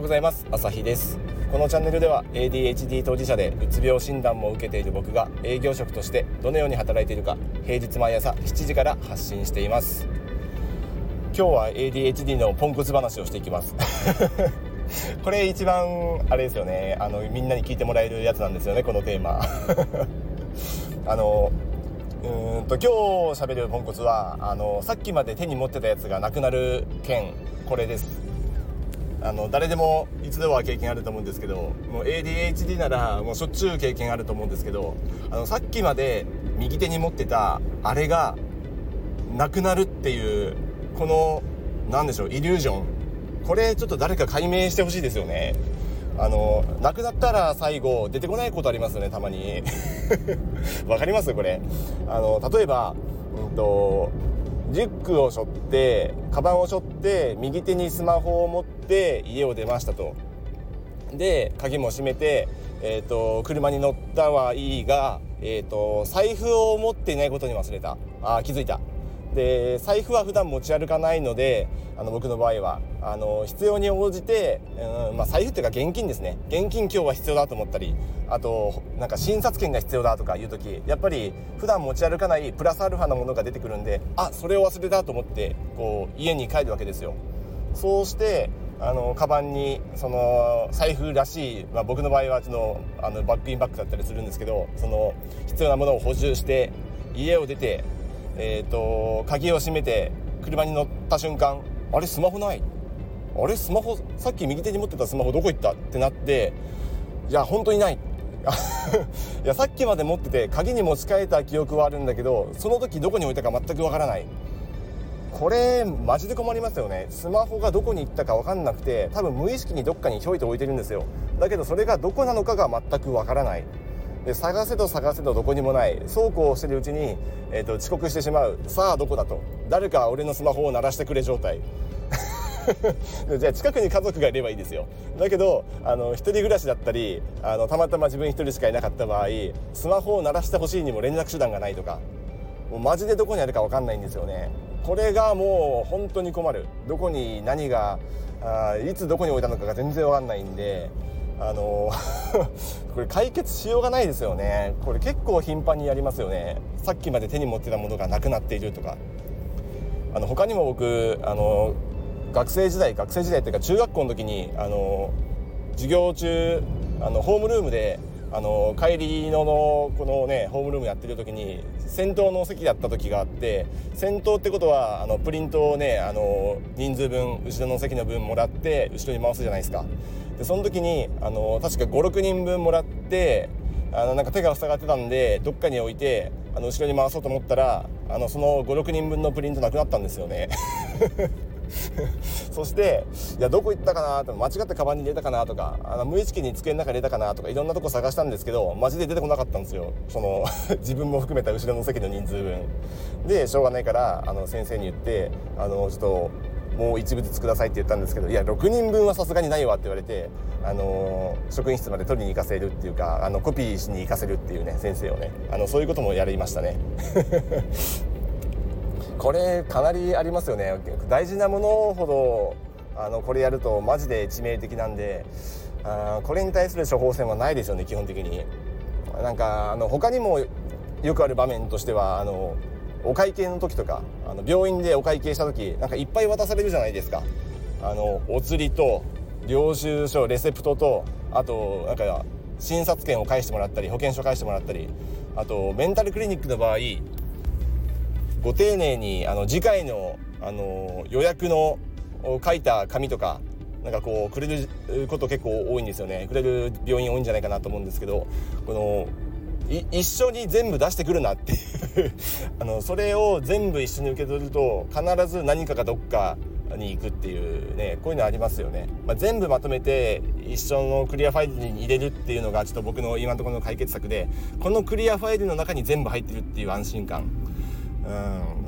ようございます。朝日です。このチャンネルでは ADHD 当事者でうつ病診断も受けている僕が営業職としてどのように働いているか平日毎朝7時から発信しています。今日は ADHD のポンコツ話をしていきます。これ一番あれですよね。あのみんなに聞いてもらえるやつなんですよねこのテーマ。あのうんと今日喋るポンコツはあのさっきまで手に持ってたやつがなくなる件これです。あの誰でも一度は経験あると思うんですけどもう ADHD ならもうしょっちゅう経験あると思うんですけどあのさっきまで右手に持ってたあれがなくなるっていうこの何でしょうイリュージョン。これちょっと誰か解明してほしいですよね。あのなくなったら最後出てこないことありますよねたまに。わかります？これ。あの例えばうんとリュックを背負ってカバンを背負って右手にスマホを持って家を出ましたと。で鍵も閉めて、えーと、車に乗ったはいいが、えーと財布を持っていないことに忘れた。あ気づいた。で財布は普段持ち歩かないのであの僕の場合はあの必要に応じて、うんまあ、財布っていうか現金ですね。現金今日は必要だと思ったりあとなんか診察券が必要だとかいう時やっぱり普段持ち歩かないプラスアルファのものが出てくるんであそれを忘れたと思ってこう家に帰るわけですよ。そうしてあのカバンにその財布らしい、まあ、僕の場合はそのあのバックインバックだったりするんですけどその必要なものを補充して家を出てえーと、鍵を閉めて車に乗った瞬間あれスマホない？あれスマホさっき右手に持ってたスマホどこ行った？ってなっていや本当にない。いやさっきまで持ってて鍵に持ち替えた記憶はあるんだけどその時どこに置いたか全くわからない。これマジで困りますよね。スマホがどこに行ったか分かんなくて多分無意識にどっかにひょいと置いてるんですよ。だけどそれがどこなのかが全くわからない。で探せど探せどどこにもない。そうこうしてるうちに、えーと、遅刻してしまう。さあどこだと。誰か俺のスマホを鳴らしてくれ状態。じゃあ近くに家族がいればいいですよ。だけどあの一人暮らしだったりあのたまたま自分一人しかいなかった場合スマホを鳴らしてほしいにも連絡手段がないとか。もうマジでどこにあるか分かんないんですよね。これがもう本当に困る。どこに何があいつどこに置いたのかが全然分かんないんであの これ解決しようがないですよね。これ結構頻繁にやりますよね。さっきまで手に持ってたものがなくなっているとか。あの他にも僕あの学生時代学生時代っていうか中学校の時にあの授業中あのホームルームであの帰りののこのねホームルームやってる時に先頭の席だった時があって先頭ってことはあのプリントをねあの人数分後ろの席の分もらって後ろに回すじゃないですか。でその時にあの確か56人分もらってあのなんか手が塞がってたんでどっかに置いてあの後ろに回そうと思ったらあのその56人分のプリントなくなったんですよね。そしていやどこ行ったかな？と間違ってカバンに入れたかな？とかあの無意識に机の中に入れたかな？とかいろんなとこ探したんですけどマジで出てこなかったんですよ。その 自分も含めた後ろの席の人数分。でしょうがないからあの先生に言ってあのちょっともう一部ずつくださいって言ったんですけどいや6人分はさすがにないわって言われて、あのー、職員室まで取りに行かせるっていうかあのコピーしに行かせるっていうね先生をねあのそういうこともやりましたね。これかなりありますよね。大事なものほどあのこれやるとマジで致命的なんであこれに対する処方箋はないですよね基本的に。なんかあの他にもよくある場面としてはあのお会計の時とかあの病院でお会計した時なんかいっぱい渡されるじゃないですか。あのお釣りと領収書レセプトとあとなんか診察券を返してもらったり保険証返してもらったりあとメンタルクリニックの場合ご丁寧にあの次回のあの予約の書いた紙とかなんかこうくれること結構多いんですよね。くれる病院多いんじゃないかなと思うんですけどこの一緒に全部出してくるなっていう。あのそれを全部一緒に受け取ると必ず何かがどっかに行くっていうねこういうのありますよね、まあ、全部まとめて一緒のクリアファイルに入れるっていうのがちょっと僕の今のところの解決策でこのクリアファイルの中に全部入ってるっていう安心感。うん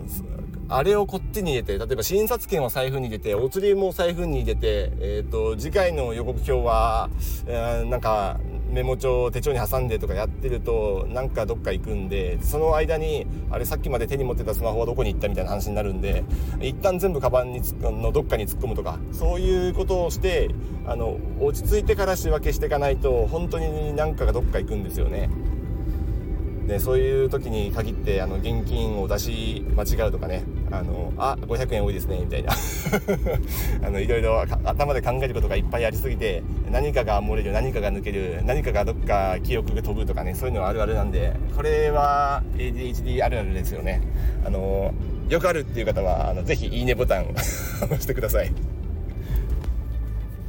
あれをこっちに入れて例えば診察券は財布に入れてお釣りも財布に入れて、えーと、次回の予告表は、えー、なんかメモ帳手帳に挟んでとかやってるとなんかどっか行くんでその間にあれさっきまで手に持ってたスマホはどこに行ったみたいな話になるんで一旦全部カバンにのどっかに突っ込むとかそういうことをしてあの落ち着いてから仕分けしていかないと本当に何かがどっか行くんですよね。でそういう時に限ってあの現金を出し間違うとかねあのあ500円多いですねみたいな。あのいろいろ頭で考えることがいっぱいありすぎて何かが漏れる何かが抜ける何かがどっか記憶が飛ぶとかねそういうのはあるあるなんでこれは ADHD あるあるですよね。あのよくあるっていう方はあのぜひいいねボタン 押してください。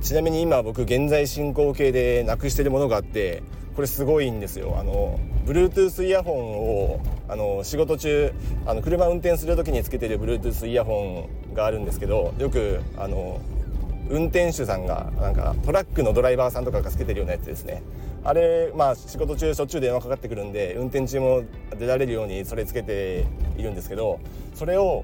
ちなみに今僕現在進行形でなくしてるものがあってこれすごいんですよ。あの Bluetooth イヤホンをあの仕事中あの車運転する時につけてる Bluetooth イヤホンがあるんですけどよくあの運転手さんがなんかトラックのドライバーさんとかがつけてるようなやつですね。あれまあ仕事中しょっちゅう電話かかってくるんで運転中も出られるようにそれつけているんですけどそれを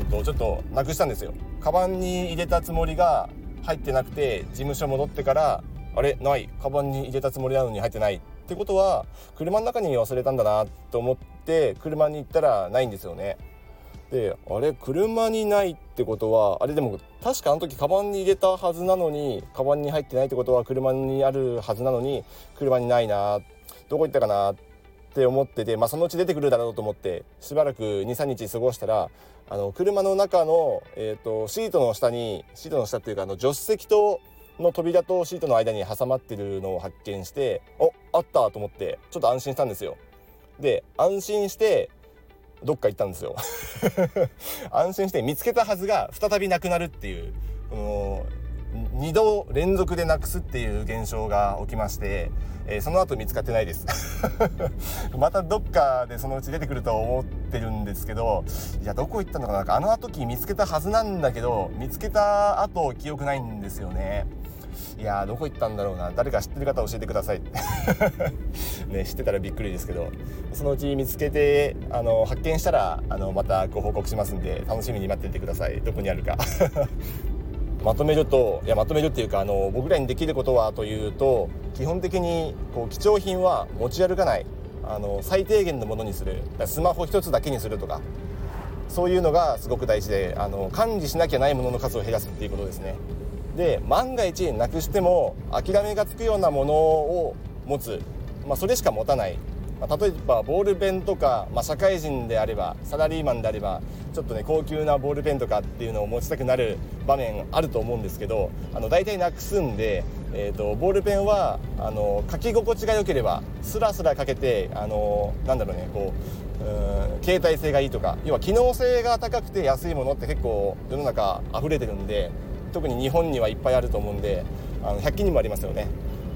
うんとちょっとなくしたんですよ。カバンに入れたつもりが入ってなくて事務所戻ってからあれない。カバンに入れたつもりなのに入ってない。ってことは車の中に忘れたんだな。と思って車に行ったらないんですよね。であれ車にないってことはあれでも確かあの時カバンに入れたはずなのにカバンに入ってないってことは車にあるはずなのに車にないな。どこ行ったかな。って思ってて、まあ、そのうち出てくるだろうと思ってしばらく23日過ごしたらあの車の中の、えーとシートの下にシートの下っていうかあの助手席との扉とシートの間に挟まってるのを発見しておあったと思ってちょっと安心したんですよ。で安心してどっか行ったんですよ。安心して見つけたはずが再びなくなるっていうこの2度連続でなくすっていう現象が起きまして、えー、その後見つかってないです。またどっかでそのうち出てくると思ってるんですけどいやどこ行ったのかな？あの時見つけたはずなんだけど見つけた後記憶ないんですよね。いやどこ行ったんだろうな。誰か知ってる方教えてください。ね知ってたらびっくりですけど。そのうち見つけてあの発見したらあのまたご報告しますんで楽しみに待っててください。どこにあるか。まとめるといやまとめるっていうかあの僕らにできることはというと基本的にこう貴重品は持ち歩かない。あの最低限のものにする。スマホ1つだけにするとか。そういうのがすごく大事であの管理しなきゃないものの数を減らすっていうことですね。で万が一なくしても諦めがつくようなものを持つ、まあ、それしか持たない、まあ、例えばボールペンとか、まあ、社会人であればサラリーマンであればちょっとね高級なボールペンとかっていうのを持ちたくなる場面あると思うんですけどあの大体なくすんで、えーと、ボールペンはあの書き心地が良ければスラスラ書けてあのなんだろうねこううん携帯性がいいとか要は機能性が高くて安いものって結構世の中溢れてるんで特に日本にはいっぱいあると思うんであの100均にもありますよね。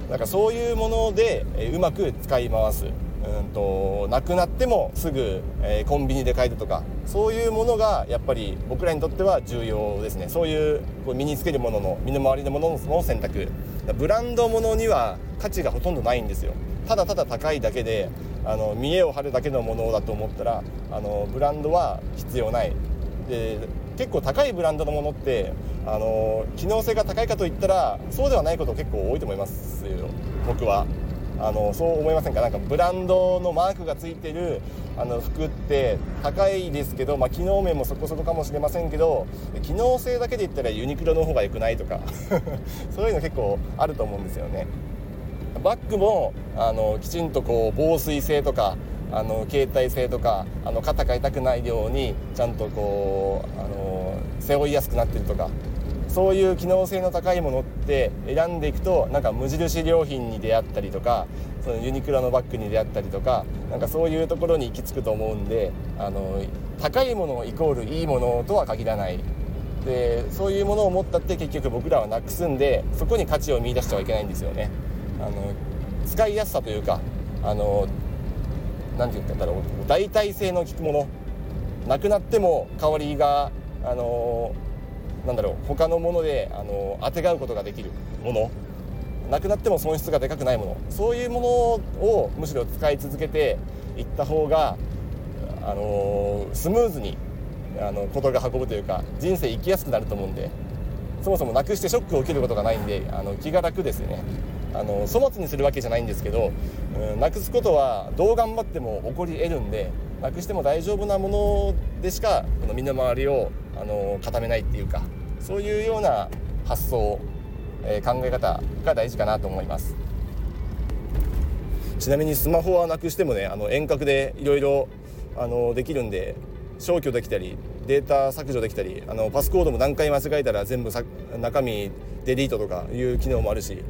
なんかそういうもので、えうまく使い回す。うんとなくなってもすぐ、え、コンビニで買えるとかそういうものがやっぱり僕らにとっては重要ですね。そういうこう身につけるものの身の回りのものの選択。ブランドものには価値がほとんどないんですよ。ただただ高いだけであの見栄を張るだけのものだと思ったらあのブランドは必要ない。で結構高いブランドのものってあの機能性が高いかといったらそうではないこと結構多いと思いますよ。僕は。あのそう思いませんか？なんかブランドのマークがついてるあの服って高いですけど、まあ、機能面もそこそこかもしれませんけど機能性だけで言ったらユニクロの方が良くないとか。そういうの結構あると思うんですよね。バッグもあのきちんとこう防水性とかあの携帯性とかあの肩が痛くないようにちゃんとこうあの背負いやすくなってるとかそういう機能性の高いものって選んでいくとなんか無印良品に出会ったりとかそのユニクロのバッグに出会ったりとかなんかそういうところに行き着くと思うんであの高いものイコールいいものとは限らない。でそういうものを持ったって結局僕らはなくすんでそこに価値を見いだしてはいけないんですよね。あの使いやすさというかあの何て言ったんだろう。代替性の効くもの。なくなっても香りがあのなんだろう他のものであの当てがうことができるもの。なくなっても損失がでかくないもの。そういうものをむしろ使い続けていった方があのスムーズにあの事が運ぶというか人生生きやすくなると思うんで。そもそもなくしてショックを受けることがないんであの気が楽ですよね。あの粗末にするわけじゃないんですけど、うん、なくすことはどう頑張っても起こり得るんでなくしても大丈夫なものでしかこの身の回りをあの固めないっていうかそういうような発想、えー、考え方が大事かなと思います。ちなみにスマホはなくしてもねあの遠隔でいろいろできるんで消去できたりデータ削除できたりあのパスコードも何回間違えたら全部中身デリートとかいう機能もあるし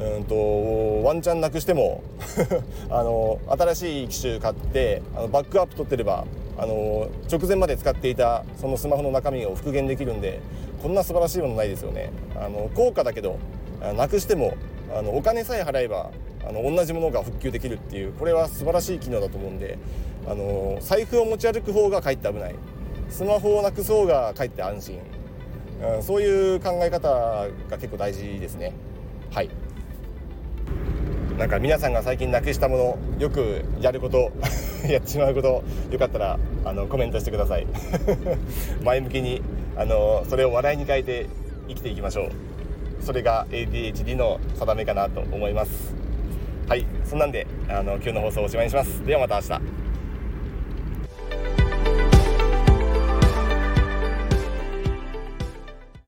うんとワンチャンなくしても あの新しい機種買ってあのバックアップ取ってればあの直前まで使っていたそのスマホの中身を復元できるんでこんな素晴らしいものないですよね。あの高価だけどなくしてもあのお金さえ払えばあの同じものが復旧できるっていうこれは素晴らしい機能だと思うんであの財布を持ち歩く方がかえって危ない。スマホをなくす方がかえって安心、うん、そういう考え方が結構大事ですね。はい。なんか皆さんが最近なくしたものよくやること やってしまうことよかったらあのコメントしてください。前向きにあのそれを笑いに変えて生きていきましょう。それが ADHD の定めかなと思います。はいそんなんであの今日の放送をおしまいにします。ではまた明日。